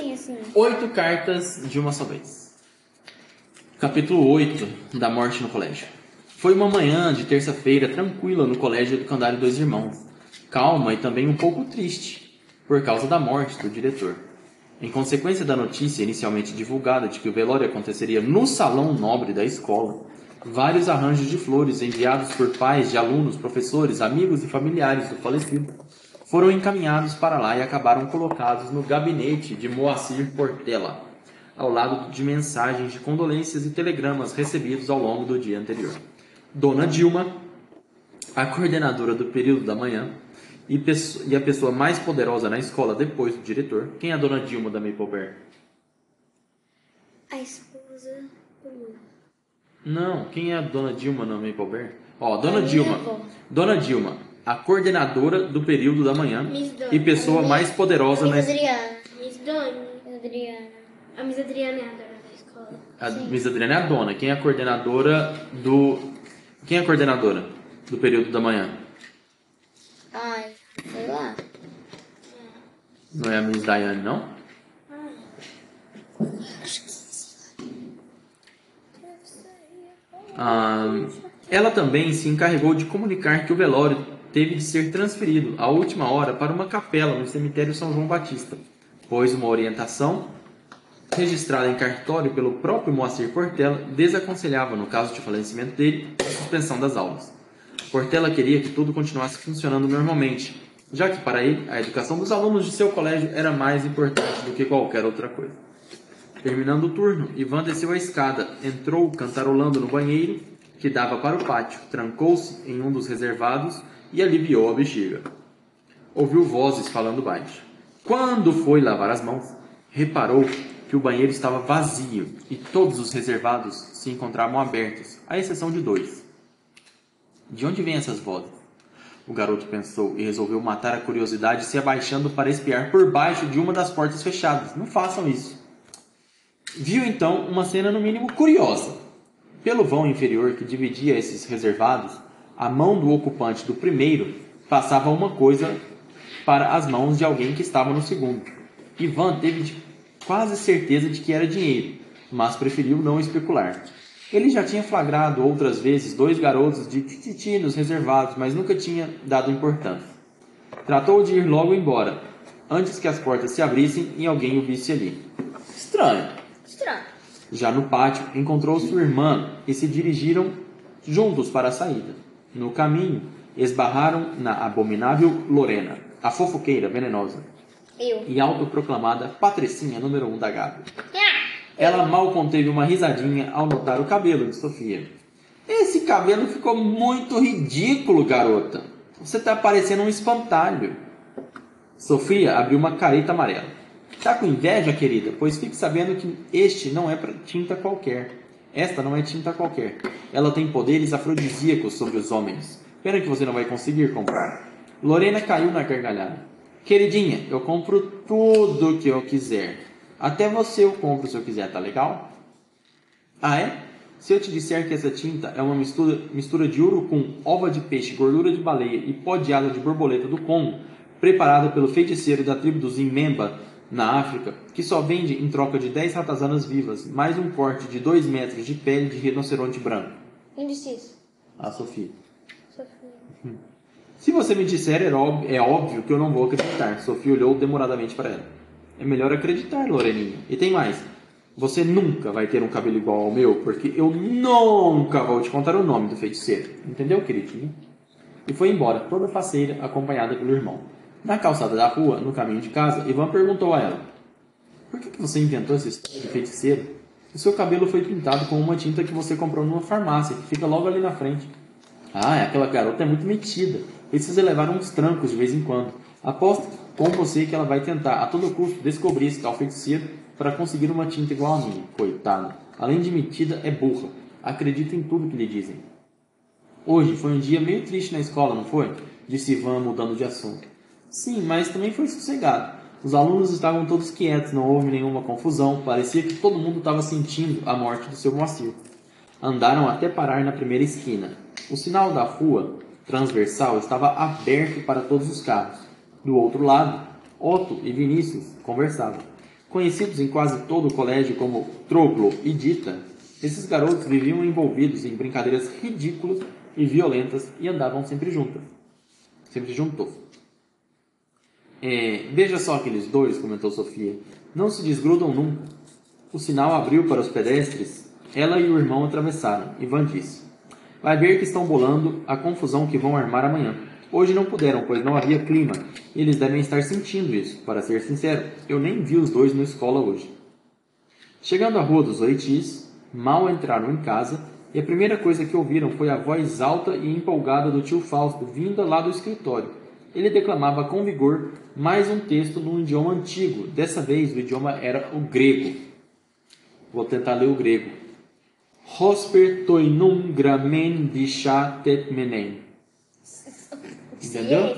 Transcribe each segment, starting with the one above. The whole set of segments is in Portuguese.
tem assim. Oito cartas de uma só vez. Capítulo 8 da morte no colégio. Foi uma manhã de terça-feira tranquila no colégio Educandário Dois Irmãos. Calma e também um pouco triste, por causa da morte do diretor. Em consequência da notícia inicialmente divulgada de que o velório aconteceria no salão nobre da escola, vários arranjos de flores enviados por pais de alunos, professores, amigos e familiares do falecido foram encaminhados para lá e acabaram colocados no gabinete de Moacir Portela, ao lado de mensagens de condolências e telegramas recebidos ao longo do dia anterior. Dona Dilma, a coordenadora do período da manhã e, a pessoa mais poderosa na escola depois do diretor. Quem é a Dona Dilma da Maple Bear? A esposa do Lula. Não, quem é a Dona Dilma na Maple Bear? Ó, Dona A minha Dilma. Dona Dilma, a coordenadora do período da manhã Dona. e pessoa mais poderosa na. Adriana. Miss. Miss Adriana. A Miss Adriana é a dona da escola. A Miss Adriana é a dona. Quem é a coordenadora do. Quem é a coordenadora do período da manhã? Ai, sei lá. Não é a Miss Diane, não? Ah, ela também se encarregou de comunicar que o velório teve de ser transferido à última hora para uma capela no cemitério São João Batista, pois uma orientação registrada em cartório pelo próprio Moacir Portela desaconselhava, no caso de falecimento dele, a suspensão das aulas. Portela queria que tudo continuasse funcionando normalmente, já que para ele a educação dos alunos de seu colégio era mais importante do que qualquer outra coisa. Terminando o turno, Ivan desceu a escada, entrou cantarolando no banheiro que dava para o pátio, trancou-se em um dos reservados e aliviou a bexiga. Ouviu vozes falando baixo. Quando foi lavar as mãos, reparou que o banheiro estava vazio e todos os reservados se encontravam abertos, à exceção de dois. De onde vêm essas vozes? O garoto pensou e resolveu matar a curiosidade se abaixando para espiar por baixo de uma das portas fechadas. Não façam isso. Viu então uma cena no mínimo curiosa. Pelo vão inferior que dividia esses reservados, a mão do ocupante do primeiro passava uma coisa para as mãos de alguém que estava no segundo. Ivan teve quase certeza de que era dinheiro, mas preferiu não especular. Ele já tinha flagrado outras vezes dois garotos de tititi nos reservados, mas nunca tinha dado importância. Tratou de ir logo embora, antes que as portas se abrissem e alguém o visse ali. Estranho. Estranho. Já no pátio, encontrou sua irmã e se dirigiram juntos para a saída. No caminho, esbarraram na abominável Lorena, a fofoqueira venenosa Eu. e autoproclamada patricinha número um da Gabi. Ela mal conteve uma risadinha ao notar o cabelo de Sofia. Esse cabelo ficou muito ridículo, garota. Você tá parecendo um espantalho. Sofia abriu uma careta amarela. Tá com inveja, querida? Pois fique sabendo que este não é tinta qualquer. Esta não é tinta qualquer. Ela tem poderes afrodisíacos sobre os homens. Pena que você não vai conseguir comprar. Lorena caiu na gargalhada. Queridinha, eu compro tudo que eu quiser. Até você eu compro se eu quiser, tá legal? Ah, é? Se eu te disser que essa tinta é uma mistura, mistura de urucum, ova de peixe, gordura de baleia e pó de asa de borboleta do Congo, preparada pelo feiticeiro da tribo dos Imemba, na África, que só vende em troca de 10 ratazanas vivas, mais um corte de 2 metros de pele de rinoceronte branco. Quem disse isso? Ah, Sofia. Sofia. Se você me disser, é óbvio, é óbvio que eu não vou acreditar. Sofia olhou demoradamente para ela. É melhor acreditar, Loreninha. E tem mais. Você nunca vai ter um cabelo igual ao meu, porque eu nunca vou te contar o nome do feiticeiro. Entendeu, queridinho? E foi embora, toda faceira, acompanhada pelo irmão. Na calçada da rua, no caminho de casa, Ivan perguntou a ela: Por que, você inventou essa história de feiticeiro? O seu cabelo foi pintado com uma tinta que você comprou numa farmácia, que fica logo ali na frente. Ah, aquela garota é muito metida. Precisa levar uns trancos de vez em quando. Aposto com você que ela vai tentar, a todo custo, descobrir esse tal feiticeiro para conseguir uma tinta igual a minha. Coitada. Além de metida, é burra. Acredita em tudo que lhe dizem. Hoje foi um dia meio triste na escola, não foi? Disse Ivan, mudando de assunto. Sim, mas também foi sossegado. Os alunos estavam todos quietos, não houve nenhuma confusão, parecia que todo mundo estava sentindo a morte do seu Moacir. Andaram até parar na primeira esquina. O sinal da rua transversal estava aberto para todos os carros. Do outro lado, Otto e Vinícius conversavam. Conhecidos em quase todo o colégio como Troclo e Dita, esses garotos viviam envolvidos em brincadeiras ridículas e violentas e andavam sempre juntas. Sempre juntos. É, veja só aqueles dois, comentou Sofia. Não se desgrudam nunca. O sinal abriu para os pedestres. Ela e o irmão atravessaram. Ivan disse: Vai ver que estão bolando a confusão que vão armar amanhã. Hoje não puderam, pois não havia clima. Eles devem estar sentindo isso. Para ser sincero, eu nem vi os dois na escola hoje. Chegando à rua dos Oitis, mal entraram em casa e a primeira coisa que ouviram foi a voz alta e empolgada do tio Fausto vinda lá do escritório. Ele declamava com vigor mais um texto num idioma antigo. Dessa vez o idioma era o grego. Vou tentar ler o grego. Hosper toinum gramen disha tetmenen. Entendeu?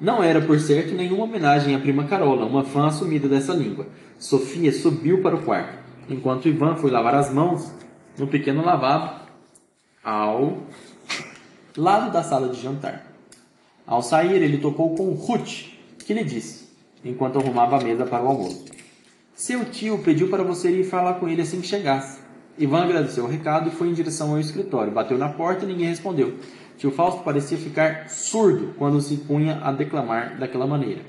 Não era, por certo, nenhuma homenagem à prima Carola, uma fã assumida dessa língua. Sofia subiu para o quarto, enquanto Ivan foi lavar as mãos no pequeno lavabo ao lado da sala de jantar. Ao sair, ele topou com Ruth, que lhe disse, enquanto arrumava a mesa para o almoço. Seu tio pediu para você ir falar com ele assim que chegasse. Ivan agradeceu o recado e foi em direção ao escritório. Bateu na porta e ninguém respondeu. Tio Fausto parecia ficar surdo quando se punha a declamar daquela maneira.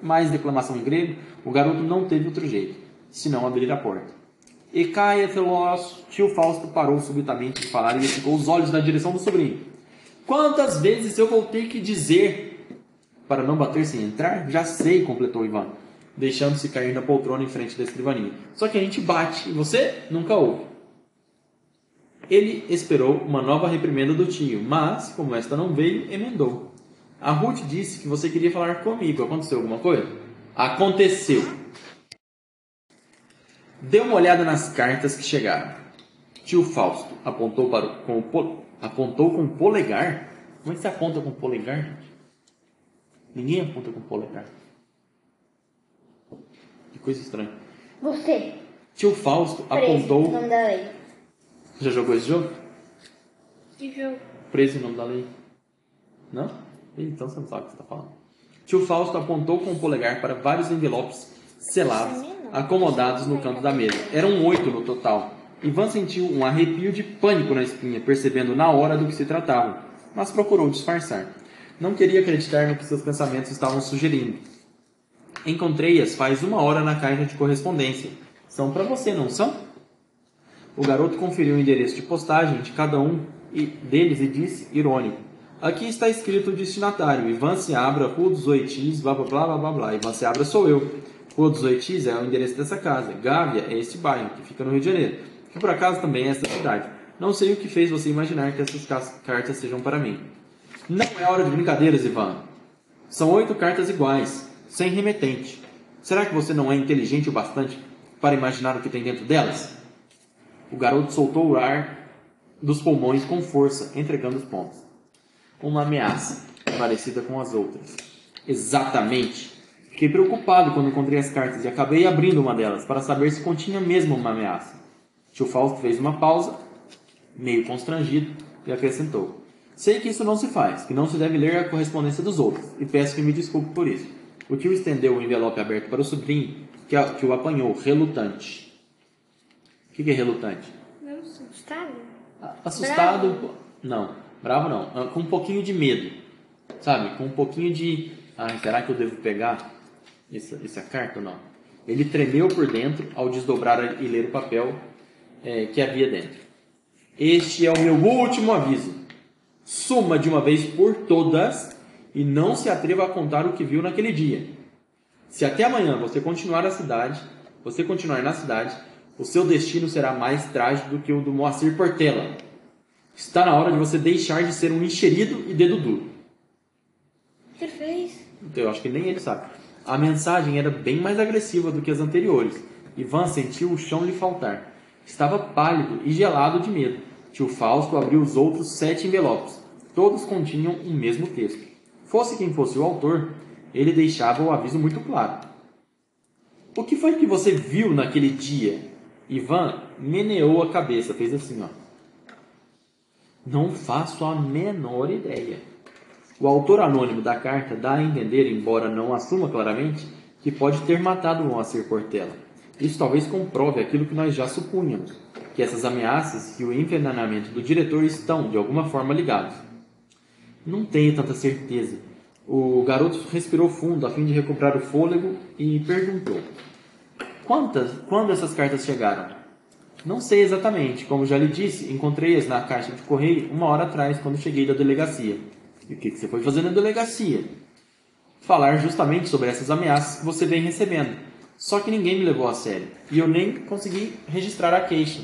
Mais declamação em grego, o garoto não teve outro jeito, senão abrir a porta. E caia tio Fausto parou subitamente de falar e ficou os olhos na direção do sobrinho. Quantas vezes eu vou ter que dizer para não bater sem entrar? Já sei, completou Ivan, deixando-se cair na poltrona em frente da escrivaninha. Só que a gente bate e você nunca ouve. Ele esperou uma nova reprimenda do tio, mas, como esta não veio, emendou. A Ruth disse que você queria falar comigo. Aconteceu alguma coisa? Aconteceu. Dê uma olhada nas cartas que chegaram. Tio Fausto apontou, para o, com, o, apontou com o polegar. Como é que você aponta com o polegar? Ninguém aponta com o polegar. Que coisa estranha. Você. Tio Fausto Preso, apontou. em nome da lei. Já jogou esse jogo? Que jogo? Preso em nome da lei? Não? Então você não sabe o que você está falando. Tio Fausto apontou com o polegar para vários envelopes selados, acomodados no canto da mesa. Eram oito no total. Ivan sentiu um arrepio de pânico na espinha, percebendo na hora do que se tratava, mas procurou disfarçar. Não queria acreditar no que seus pensamentos estavam sugerindo. Encontrei-as faz uma hora na caixa de correspondência. São para você, não são? O garoto conferiu o endereço de postagem de cada um deles e disse, irônico: Aqui está escrito o destinatário, Ivan Seabra, Rua dos Oitis, blá blá blá blá blá blá. Ivan Seabra sou eu. Rua dos Oitis é o endereço dessa casa. Gávea é este bairro, que fica no Rio de Janeiro, que por acaso também é esta cidade. Não sei o que fez você imaginar que essas cartas sejam para mim. Não é hora de brincadeiras, Ivan. São oito cartas iguais, sem remetente. Será que você não é inteligente o bastante para imaginar o que tem dentro delas? O garoto soltou o ar dos pulmões com força, entregando os pontos. Uma ameaça, parecida com as outras. Exatamente. Fiquei preocupado quando encontrei as cartas e acabei abrindo uma delas para saber se continha mesmo uma ameaça. Tio Fausto fez uma pausa, meio constrangido, e acrescentou: Sei que isso não se faz, que não se deve ler a correspondência dos outros, e peço que me desculpe por isso. O tio estendeu o envelope aberto para o sobrinho, que, a- que o apanhou, relutante. O que, que é relutante? Não assustado? Assustado. pô- Não, bravo não. Ah, Com um pouquinho de medo. Sabe? Com um pouquinho de. Ai, será que eu devo pegar essa, essa carta ou não? Ele tremeu por dentro ao desdobrar e ler o papel eh, que havia dentro. Este é o meu último aviso. Suma de uma vez por todas e não se atreva a contar o que viu naquele dia. Se até amanhã você continuar na cidade, você continuar na cidade, o seu destino será mais trágico do que o do Moacir Portela. Está na hora de você deixar de ser um enxerido e dedo duro. O que ele fez? Eu acho que nem ele sabe. A mensagem era bem mais agressiva do que as anteriores. Ivan sentiu o chão lhe faltar. Estava pálido e gelado de medo. Tio Fausto abriu os outros sete envelopes. Todos continham o mesmo texto. Fosse quem fosse o autor, ele deixava o aviso muito claro. O que foi que você viu naquele dia? Ivan meneou a cabeça, fez assim, ó. Não faço a menor ideia. O autor anônimo da carta dá a entender, embora não assuma claramente, que pode ter matado Moacir Portela. Isso talvez comprove aquilo que nós já supunhamos, que essas ameaças e o envenenamento do diretor estão, de alguma forma, ligados. Não tenho tanta certeza. O garoto respirou fundo a fim de recuperar o fôlego e perguntou: Quantas, quando essas cartas chegaram? Não sei exatamente. Como já lhe disse, encontrei-as na caixa de correio uma hora atrás, quando cheguei da delegacia. E o que você foi fazer na delegacia? Falar justamente sobre essas ameaças que você vem recebendo. Só que ninguém me levou a sério. E eu nem consegui registrar a queixa.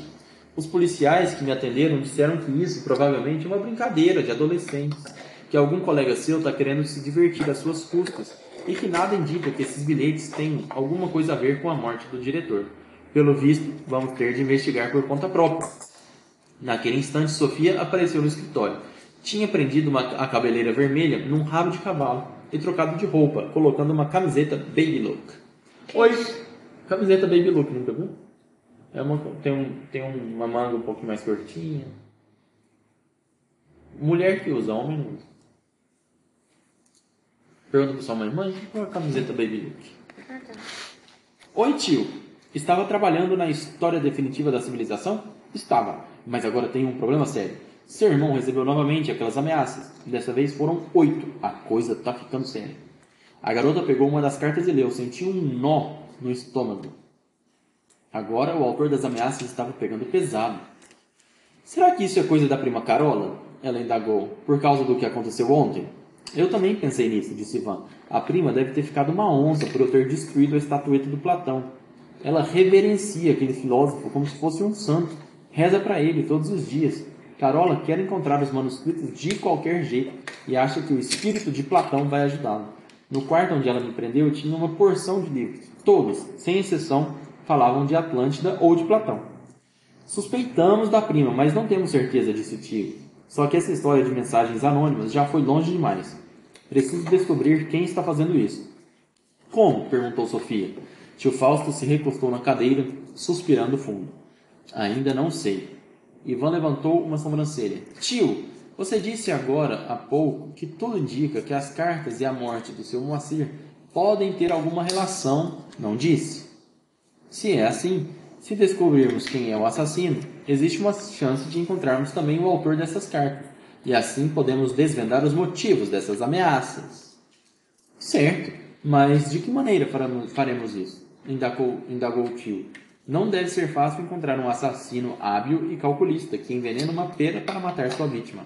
Os policiais que me atenderam disseram que isso provavelmente é uma brincadeira de adolescentes. Que algum colega seu está querendo se divertir às suas custas. E que nada indica que esses bilhetes tenham alguma coisa a ver com a morte do diretor. Pelo visto, vamos ter de investigar por conta própria. Naquele instante, Sofia apareceu no escritório. Tinha prendido uma, a cabeleira vermelha num rabo de cavalo e trocado de roupa, colocando uma camiseta Baby Look. Oi! Camiseta Baby Look, nunca viu? É uma, tem, um, tem uma manga um pouco mais curtinha. Mulher que usa, homem não usa. Pergunta pra sua mãe, mãe, qual é a camiseta Baby Look? Ah, tá. Oi, tio. Estava trabalhando na história definitiva da civilização? Estava, mas agora tenho um problema sério. Seu irmão recebeu novamente aquelas ameaças. Dessa vez foram oito. A coisa tá ficando séria. A garota pegou uma das cartas e leu. Sentiu um nó no estômago. Agora o autor das ameaças estava pegando pesado. Será que isso é coisa da prima Carola? Ela indagou. Por causa do que aconteceu ontem? Eu também pensei nisso, disse Ivan. A prima deve ter ficado uma onça por eu ter destruído a estatueta do Platão. Ela reverencia aquele filósofo como se fosse um santo. Reza para ele todos os dias. Carola quer encontrar os manuscritos de qualquer jeito e acha que o espírito de Platão vai ajudá-la. No quarto onde ela me prendeu tinha uma porção de livros. Todos, sem exceção, falavam de Atlântida ou de Platão. Suspeitamos da prima, mas não temos certeza disso, tio. Só que essa história de mensagens anônimas já foi longe demais. Preciso descobrir quem está fazendo isso. Como? perguntou Sofia. Tio Fausto se recostou na cadeira, suspirando fundo. Ainda não sei. Ivan levantou uma sobrancelha. Tio, você disse agora há pouco que tudo indica que as cartas e a morte do seu Moacir podem ter alguma relação, não disse? Se é assim, se descobrirmos quem é o assassino, existe uma chance de encontrarmos também o autor dessas cartas, e assim podemos desvendar os motivos dessas ameaças. Certo, mas de que maneira faremos isso? Indagou, indagou tio. Não deve ser fácil encontrar um assassino hábil e calculista que envenena uma pera para matar sua vítima.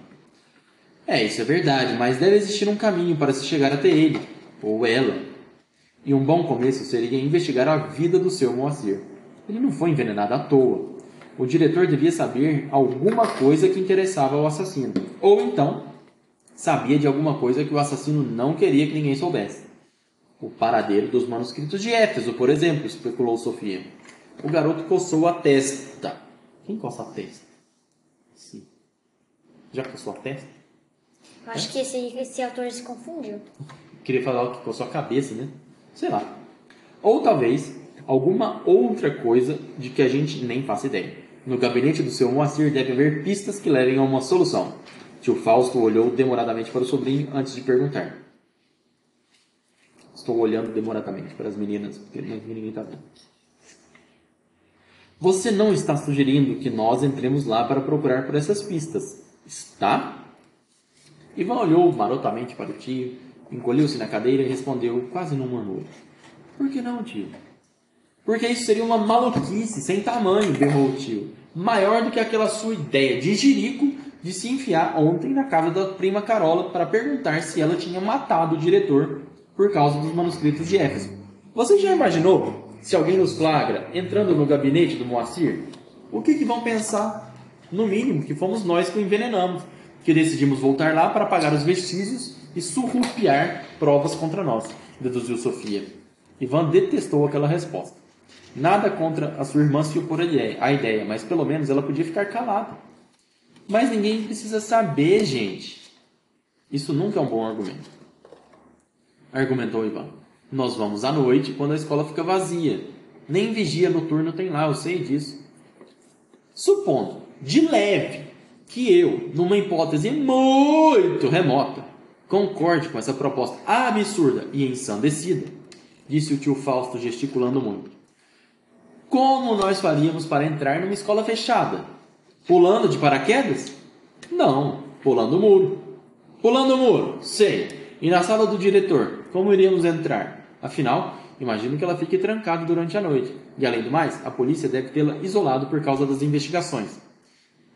É, isso é verdade, mas deve existir um caminho para se chegar até ele, ou ela. E um bom começo seria investigar a vida do seu Moacir. Ele não foi envenenado à toa. O diretor devia saber alguma coisa que interessava ao assassino. Ou então, sabia de alguma coisa que o assassino não queria que ninguém soubesse. O paradeiro dos manuscritos de Éfeso, por exemplo, especulou Sofia. O garoto coçou a testa. Quem coça a testa? Sim. Já coçou a testa? Acho que esse, esse autor se confundiu. Queria falar que coçou a cabeça, né? Sei lá. Ou talvez alguma outra coisa de que a gente nem faça ideia. No gabinete do seu Moacir deve haver pistas que levem a uma solução. Tio Fausto olhou demoradamente para o sobrinho antes de perguntar. Estou olhando demoradamente para as meninas, porque ninguém está vendo. Você não está sugerindo que nós entremos lá para procurar por essas pistas, está? Ivan olhou marotamente para o tio, encolheu-se na cadeira e respondeu, quase num murmúrio. Por que não, tio? Porque isso seria uma maluquice sem tamanho, berrou o tio. Maior do que aquela sua ideia de jirico de se enfiar ontem na casa da prima Carola para perguntar se ela tinha matado o diretor por causa dos manuscritos de Éfeso. Você já imaginou se alguém nos flagra entrando no gabinete do Moacir? O que, que vão pensar? No mínimo, que fomos nós que o envenenamos, que decidimos voltar lá para pagar os vestígios e surrupiar provas contra nós, deduziu Sofia. Ivan detestou aquela resposta. Nada contra a sua irmã se opor à ideia, mas pelo menos ela podia ficar calada. Mas ninguém precisa saber, gente. Isso nunca é um bom argumento. Argumentou Ivan. Nós vamos à noite quando a escola fica vazia. Nem vigia noturno tem lá, eu sei disso. Supondo, de leve, que eu, numa hipótese muito remota, concorde com essa proposta absurda e ensandecida, disse o tio Fausto gesticulando muito. Como nós faríamos para entrar numa escola fechada? Pulando de paraquedas? Não, pulando o muro. Pulando o muro, sei. E na sala do diretor, como iríamos entrar? Afinal, imagino que ela fique trancada durante a noite. E além do mais, a polícia deve tê-la isolado por causa das investigações.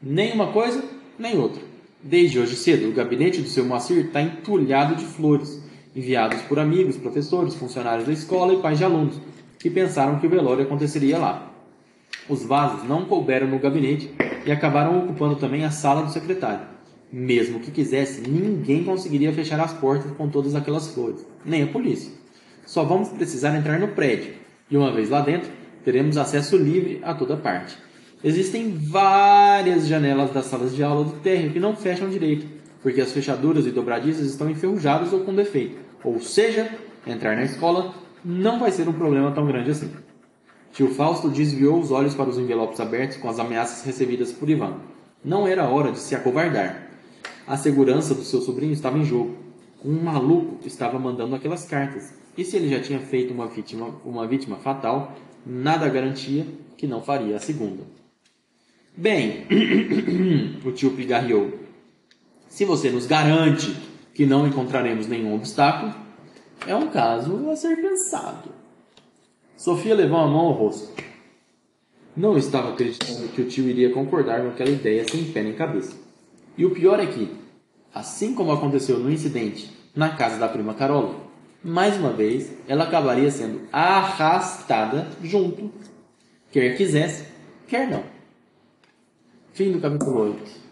Nem uma coisa, nem outra. Desde hoje cedo, o gabinete do seu Moacir está entulhado de flores, enviados por amigos, professores, funcionários da escola e pais de alunos, que pensaram que o velório aconteceria lá. Os vasos não couberam no gabinete e acabaram ocupando também a sala do secretário. Mesmo que quisesse, ninguém conseguiria fechar as portas com todas aquelas flores, nem a polícia. Só vamos precisar entrar no prédio, e uma vez lá dentro, teremos acesso livre a toda parte. Existem várias janelas das salas de aula do térreo que não fecham direito, porque as fechaduras e dobradiças estão enferrujadas ou com defeito. Ou seja, entrar na escola não vai ser um problema tão grande assim. Tio Fausto desviou os olhos para os envelopes abertos com as ameaças recebidas por Ivan. Não era hora de se acovardar. A segurança do seu sobrinho estava em jogo. Um maluco estava mandando aquelas cartas. E se ele já tinha feito uma vítima, uma vítima fatal, nada garantia que não faria a segunda. Bem, o tio pigarreou. Se você nos garante que não encontraremos nenhum obstáculo, é um caso a ser pensado. Sofia levou a mão ao rosto. Não estava acreditando que o tio iria concordar com aquela ideia sem pé nem cabeça. E o pior é que, assim como aconteceu no incidente na casa da prima Carola, mais uma vez ela acabaria sendo arrastada junto, quer quisesse, quer não. Fim do capítulo 8.